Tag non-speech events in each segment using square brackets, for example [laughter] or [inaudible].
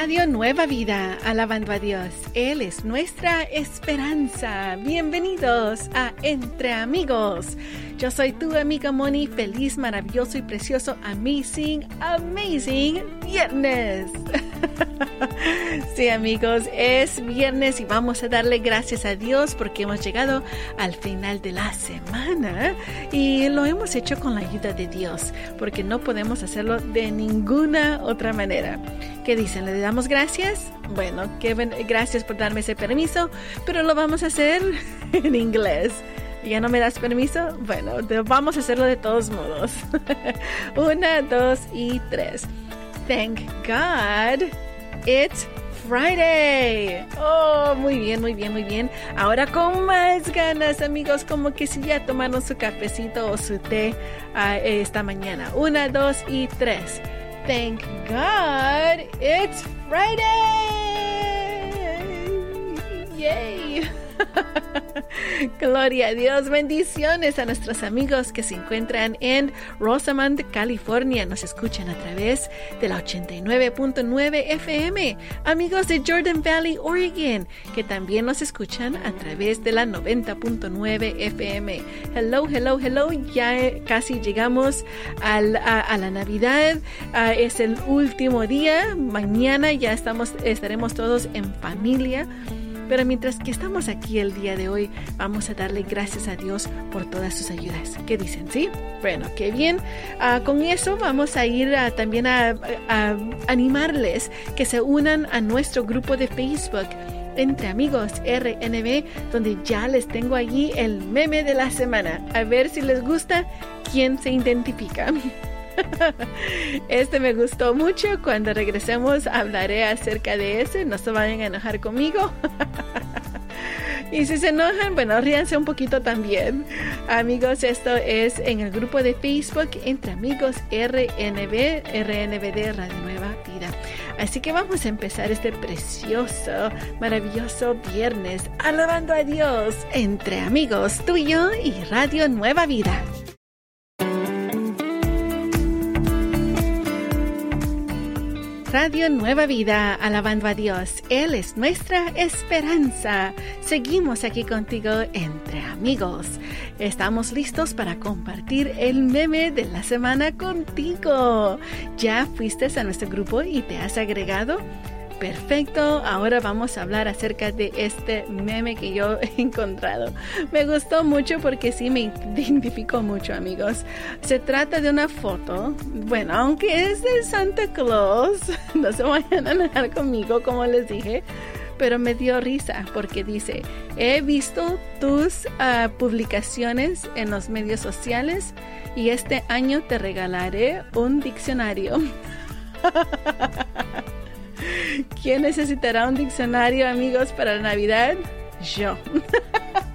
Radio Nueva Vida, alabando a Dios. Él es nuestra esperanza. Bienvenidos a Entre Amigos. Yo soy tu amiga Moni, feliz, maravilloso y precioso, amazing, amazing viernes. [laughs] sí amigos, es viernes y vamos a darle gracias a Dios porque hemos llegado al final de la semana y lo hemos hecho con la ayuda de Dios porque no podemos hacerlo de ninguna otra manera. ¿Qué dicen? ¿Le damos gracias? Bueno, gracias por darme ese permiso, pero lo vamos a hacer [laughs] en inglés. ¿Ya no me das permiso? Bueno, vamos a hacerlo de todos modos. [laughs] Una, dos y tres. Thank God it's Friday. Oh, muy bien, muy bien, muy bien. Ahora con más ganas, amigos, como que si ya tomaron su cafecito o su té uh, esta mañana. Una, dos y tres. Thank God it's Friday. Yay. [laughs] Gloria a Dios. Bendiciones a nuestros amigos que se encuentran en Rosamond, California. Nos escuchan a través de la 89.9 FM. Amigos de Jordan Valley, Oregon, que también nos escuchan a través de la 90.9 FM. Hello, hello, hello. Ya casi llegamos a, la Navidad. Ah, es el último día. Mañana ya estamos, estaremos todos en familia. Pero mientras que estamos aquí el día de hoy, vamos a darle gracias a Dios por todas sus ayudas. ¿Qué dicen? ¿Sí? Bueno, qué bien. Uh, con eso vamos a ir uh, también a animarles que se unan a nuestro grupo de Facebook entre amigos RNB, donde ya les tengo allí el meme de la semana. A ver si les gusta quién se identifica. [laughs] [laughs] Este me gustó mucho. Cuando regresemos hablaré acerca de ese. No se vayan a enojar conmigo. [laughs] Y si se enojan, bueno, ríanse un poquito también. Amigos, esto es en el grupo de Facebook Entre Amigos RNB, RNBD Radio Nueva Vida. Así que vamos a empezar este precioso, maravilloso viernes alabando a Dios entre amigos tuyo y Radio Nueva Vida. Radio Nueva Vida, alabando a Dios. Él es nuestra esperanza. Seguimos aquí contigo entre amigos. Estamos listos para compartir el meme de la semana contigo. ¿Ya fuiste a nuestro grupo y te has agregado? Perfecto, ahora vamos a hablar acerca de este meme que yo [laughs] he encontrado. Me gustó mucho porque sí me [laughs] identificó mucho, amigos. Se trata de una foto, bueno, aunque es de Santa Claus, [laughs] no se vayan a enojar conmigo, como les dije, pero me dio risa porque dice, he visto tus uh, publicaciones en los medios sociales y este año te regalaré un diccionario. ¿Quién necesitará un diccionario, amigos, para la Navidad? Yo.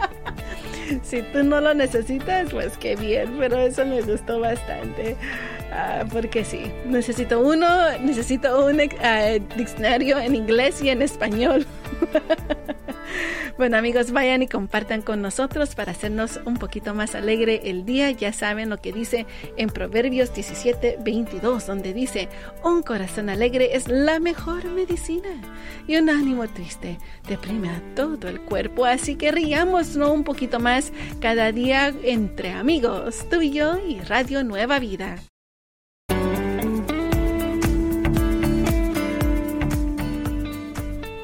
[laughs] si tú no lo necesitas, pues qué bien, pero eso me gustó bastante. Uh, porque sí, necesito uno, necesito un uh, diccionario en inglés y en español. [laughs] [laughs] Bueno amigos, vayan y compartan con nosotros para hacernos un poquito más alegre el día. Ya saben lo que dice en Proverbios 17, 22, donde dice, un corazón alegre es la mejor medicina y un ánimo triste deprime a todo el cuerpo. Así que riamos un poquito más cada día entre amigos, tú y yo y Radio Nueva Vida.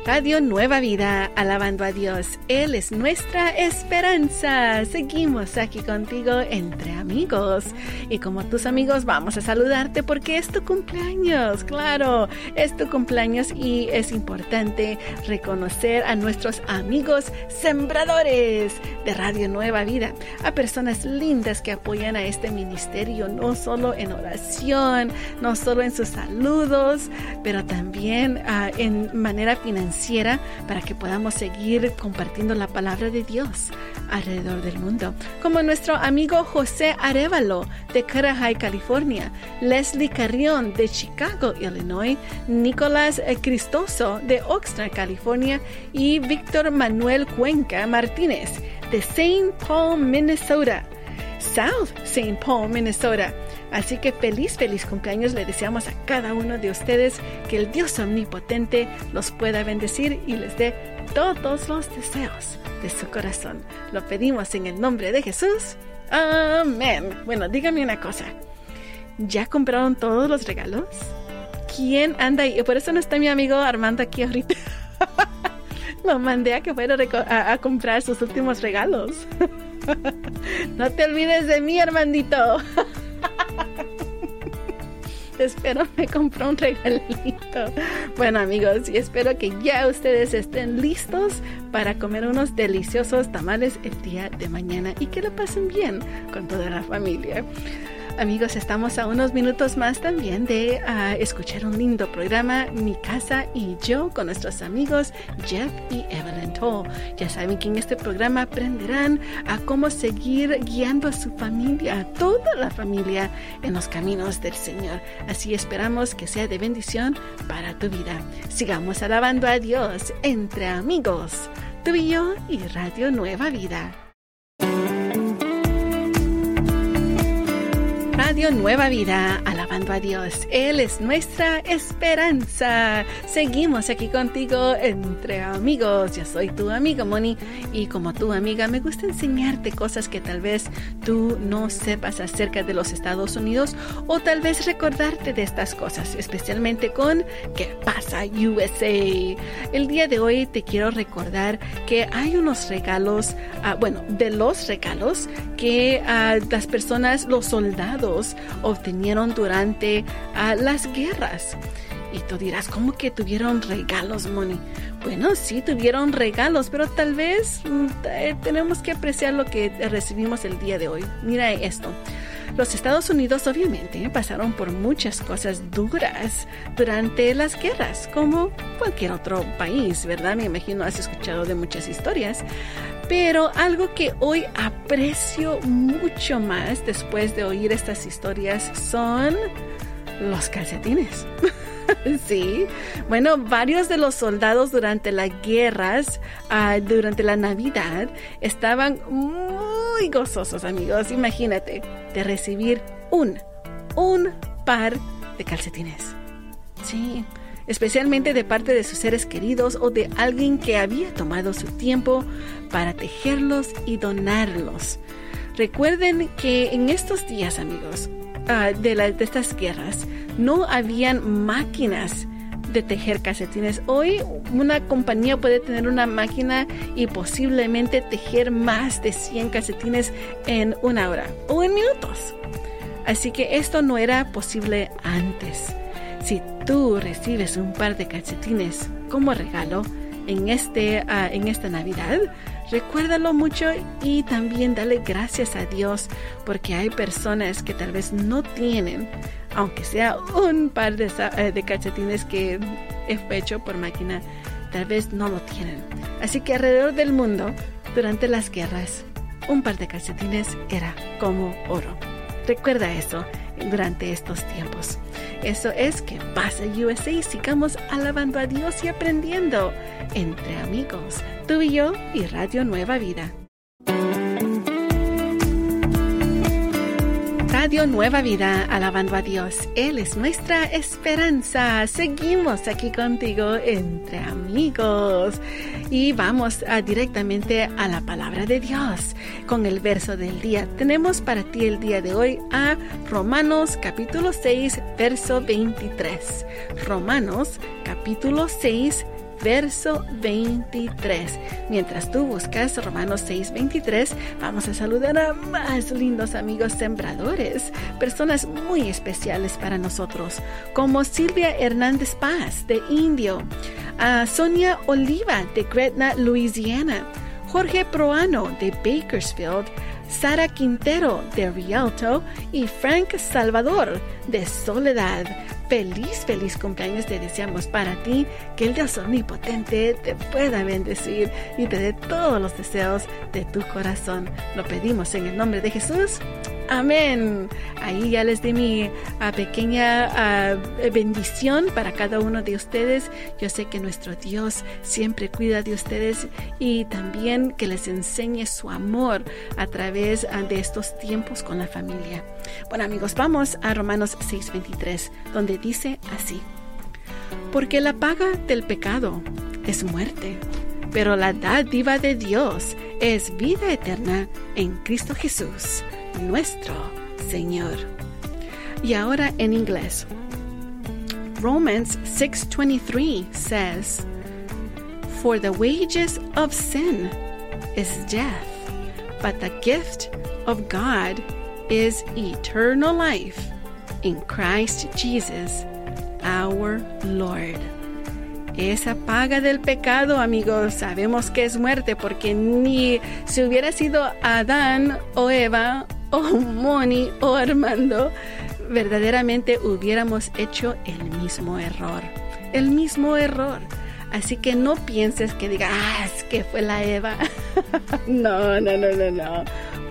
Radio Nueva Vida, alabando a Dios. Él es nuestra esperanza. Seguimos aquí contigo entre amigos. Y como tus amigos vamos a saludarte porque es tu cumpleaños. Claro, es tu cumpleaños y es importante reconocer a nuestros amigos sembradores de Radio Nueva Vida. A personas lindas que apoyan a este ministerio, no solo en oración, no solo en sus saludos, pero también uh, en manera financiera para que podamos seguir compartiendo la palabra de Dios alrededor del mundo. Como nuestro amigo José Arevalo de Carajay, California, Leslie Carrión de Chicago, Illinois, Nicolás Cristoso de Oxnard, California y Víctor Manuel Cuenca Martínez de St. Paul, Minnesota. South St. Paul, Minnesota. Así que feliz, feliz cumpleaños le deseamos a cada uno de ustedes que el Dios omnipotente los pueda bendecir y les dé todos los deseos de su corazón. Lo pedimos en el nombre de Jesús. Amén. Bueno, dígame una cosa. ¿Ya compraron todos los regalos? ¿Quién anda ahí? Por eso no está mi amigo Armando aquí ahorita. [laughs] Lo mandé a que fuera a, a comprar sus últimos regalos. [laughs] no te olvides de mí, Armandito. [laughs] espero me compró un regalito. Bueno amigos, y espero que ya ustedes estén listos para comer unos deliciosos tamales el día de mañana y que lo pasen bien con toda la familia. Amigos, estamos a unos minutos más también de uh, escuchar un lindo programa, Mi Casa y Yo, con nuestros amigos Jeff y Evelyn Toll. Ya saben que en este programa aprenderán a cómo seguir guiando a su familia, a toda la familia, en los caminos del Señor. Así esperamos que sea de bendición para tu vida. Sigamos alabando a Dios entre amigos, tú y yo y Radio Nueva Vida. Radio Nueva Vida, alabando a Dios. Él es nuestra esperanza. Seguimos aquí contigo entre amigos. Yo soy tu amiga Moni y como tu amiga me gusta enseñarte cosas que tal vez tú no sepas acerca de los Estados Unidos o tal vez recordarte de estas cosas, especialmente con ¿Qué pasa USA? El día de hoy te quiero recordar que hay unos regalos, uh, bueno, de los regalos que uh, las personas, los soldados, obtenieron durante uh, las guerras. Y tú dirás, ¿cómo que tuvieron regalos, Moni? Bueno, sí, tuvieron regalos, pero tal vez mm, eh, tenemos que apreciar lo que recibimos el día de hoy. Mira esto. Los Estados Unidos obviamente pasaron por muchas cosas duras durante las guerras, como cualquier otro país, ¿verdad? Me imagino has escuchado de muchas historias. Pero algo que hoy aprecio mucho más después de oír estas historias son los calcetines. [laughs] sí, bueno, varios de los soldados durante las guerras, uh, durante la Navidad, estaban muy gozosos, amigos. Imagínate, de recibir un, un par de calcetines. Sí, especialmente de parte de sus seres queridos o de alguien que había tomado su tiempo para tejerlos y donarlos. Recuerden que en estos días, amigos, uh, de, la, de estas guerras, no habían máquinas de tejer calcetines. Hoy una compañía puede tener una máquina y posiblemente tejer más de 100 calcetines en una hora o en minutos. Así que esto no era posible antes. Si tú recibes un par de calcetines como regalo en, este, uh, en esta Navidad, recuérdalo mucho y también dale gracias a Dios porque hay personas que tal vez no tienen, aunque sea un par de, uh, de calcetines que es hecho por máquina, tal vez no lo tienen. Así que alrededor del mundo, durante las guerras, un par de calcetines era como oro. Recuerda eso durante estos tiempos. Eso es que pasa USA sigamos alabando a Dios y aprendiendo entre amigos, tú y yo y Radio Nueva Vida. Radio Nueva Vida, alabando a Dios. Él es nuestra esperanza. Seguimos aquí contigo entre amigos. Y vamos a, directamente a la palabra de Dios con el verso del día. Tenemos para ti el día de hoy a Romanos capítulo 6, verso 23. Romanos capítulo 6, verso 23. Mientras tú buscas Romanos 6, 23, vamos a saludar a más lindos amigos sembradores, personas muy especiales para nosotros, como Silvia Hernández Paz de Indio, a Sonia Oliva de Gretna, Louisiana, Jorge Proano de Bakersfield, Sara Quintero de Rialto y Frank Salvador de Soledad. Feliz, feliz cumpleaños te deseamos para ti, que el Dios omnipotente te pueda bendecir y te dé todos los deseos de tu corazón. Lo pedimos en el nombre de Jesús. Amén. Ahí ya les di mi ah, pequeña ah, bendición para cada uno de ustedes. Yo sé que nuestro Dios siempre cuida de ustedes y también que les enseñe su amor a través ah, de estos tiempos con la familia. Bueno amigos, vamos a Romanos 6:23, donde dice así. Porque la paga del pecado es muerte, pero la dádiva de Dios es vida eterna en Cristo Jesús nuestro Señor. Y ahora en inglés. Romans 6:23 says, For the wages of sin is death, but the gift of God is eternal life in Christ Jesus, our Lord. Esa paga del pecado, amigos, sabemos que es muerte porque ni si hubiera sido Adán o Eva o Moni o Armando, verdaderamente hubiéramos hecho el mismo error. El mismo error. Así que no pienses que diga, ah, es que fue la Eva. [laughs] no, no, no, no, no.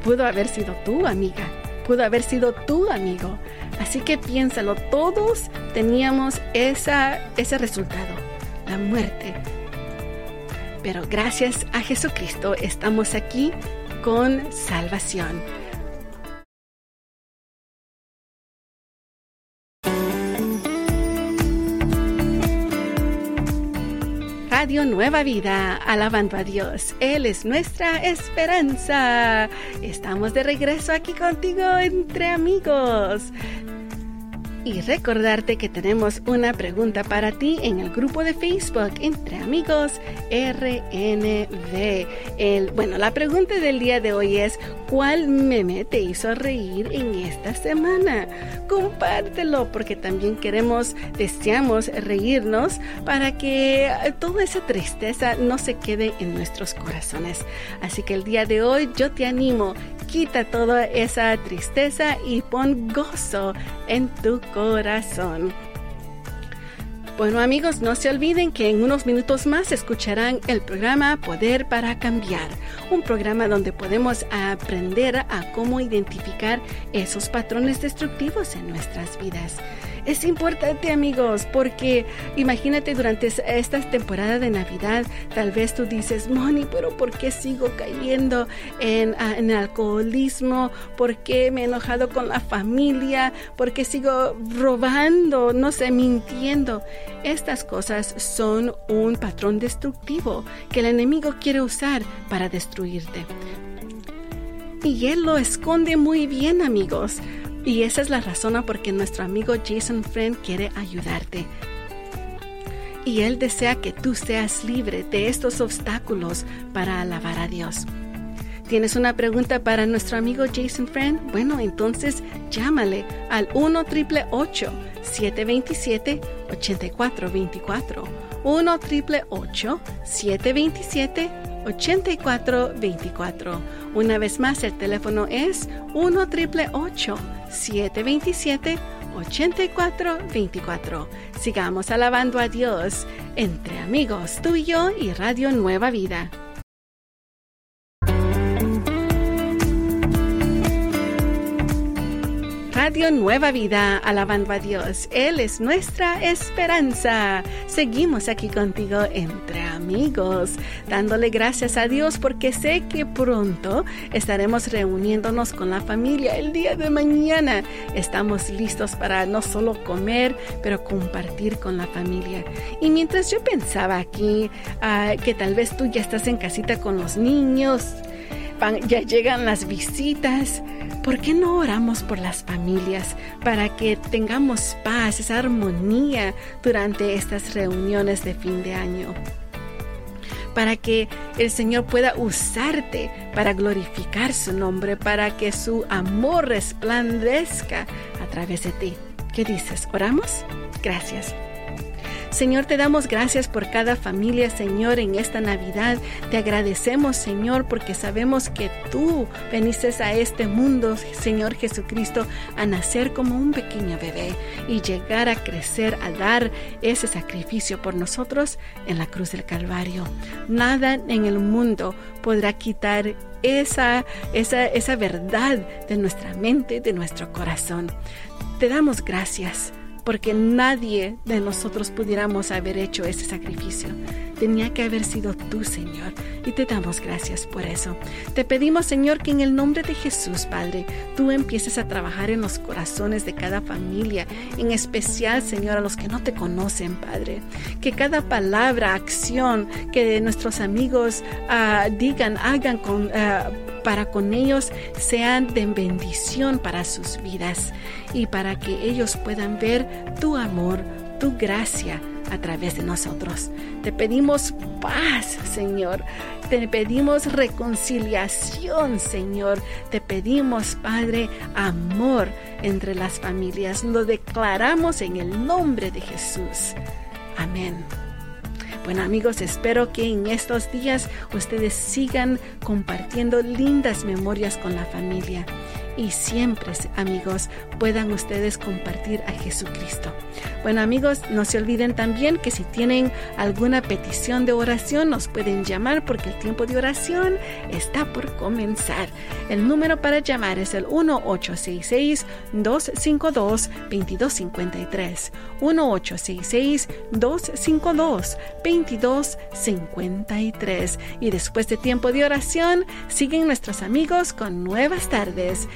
Pudo haber sido tú, amiga. Pudo haber sido tu amigo. Así que piénsalo, todos teníamos esa, ese resultado, la muerte. Pero gracias a Jesucristo estamos aquí con salvación. Radio Nueva Vida, alabando a Dios. Él es nuestra esperanza. Estamos de regreso aquí contigo entre amigos. Y recordarte que tenemos una pregunta para ti en el grupo de Facebook Entre Amigos RNV. El, bueno, la pregunta del día de hoy es, ¿cuál meme te hizo reír en esta semana? Compártelo porque también queremos, deseamos reírnos para que toda esa tristeza no se quede en nuestros corazones. Así que el día de hoy yo te animo, quita toda esa tristeza y pon gozo en tu corazón. Bueno amigos, no se olviden que en unos minutos más escucharán el programa Poder para Cambiar, un programa donde podemos aprender a cómo identificar esos patrones destructivos en nuestras vidas. Es importante amigos porque imagínate durante esta temporada de Navidad, tal vez tú dices, Moni, pero ¿por qué sigo cayendo en, en alcoholismo? ¿Por qué me he enojado con la familia? ¿Por qué sigo robando? No sé, mintiendo. Estas cosas son un patrón destructivo que el enemigo quiere usar para destruirte. Y él lo esconde muy bien, amigos. Y esa es la razón por qué nuestro amigo Jason Friend quiere ayudarte. Y él desea que tú seas libre de estos obstáculos para alabar a Dios. ¿Tienes una pregunta para nuestro amigo Jason Friend? Bueno, entonces llámale al 1 727 8424 1 727 8424 Una vez más, el teléfono es 1 727 8424 Sigamos alabando a Dios entre amigos, tú y yo y Radio Nueva Vida. Radio Nueva Vida, alabando a Dios. Él es nuestra esperanza. Seguimos aquí contigo entre amigos, dándole gracias a Dios porque sé que pronto estaremos reuniéndonos con la familia el día de mañana. Estamos listos para no solo comer, pero compartir con la familia. Y mientras yo pensaba aquí ah, que tal vez tú ya estás en casita con los niños, ya llegan las visitas. ¿Por qué no oramos por las familias para que tengamos paz, esa armonía durante estas reuniones de fin de año? Para que el Señor pueda usarte para glorificar su nombre, para que su amor resplandezca a través de ti. ¿Qué dices? ¿Oramos? Gracias. Señor, te damos gracias por cada familia, Señor, en esta Navidad. Te agradecemos, Señor, porque sabemos que tú veniste a este mundo, Señor Jesucristo, a nacer como un pequeño bebé y llegar a crecer, a dar ese sacrificio por nosotros en la cruz del Calvario. Nada en el mundo podrá quitar esa, esa, esa verdad de nuestra mente, de nuestro corazón. Te damos gracias porque nadie de nosotros pudiéramos haber hecho ese sacrificio. Tenía que haber sido tú, Señor, y te damos gracias por eso. Te pedimos, Señor, que en el nombre de Jesús, Padre, tú empieces a trabajar en los corazones de cada familia, en especial, Señor, a los que no te conocen, Padre. Que cada palabra, acción que nuestros amigos ah, digan, hagan con... Ah, para con ellos sean de bendición para sus vidas y para que ellos puedan ver tu amor, tu gracia a través de nosotros. Te pedimos paz, Señor. Te pedimos reconciliación, Señor. Te pedimos, Padre, amor entre las familias. Lo declaramos en el nombre de Jesús. Amén. Bueno amigos, espero que en estos días ustedes sigan compartiendo lindas memorias con la familia y siempre, amigos, puedan ustedes compartir a Jesucristo. Bueno, amigos, no se olviden también que si tienen alguna petición de oración, nos pueden llamar porque el tiempo de oración está por comenzar. El número para llamar es el 1866-252-2253. 1866-252-2253. Y después de tiempo de oración, siguen nuestros amigos con nuevas tardes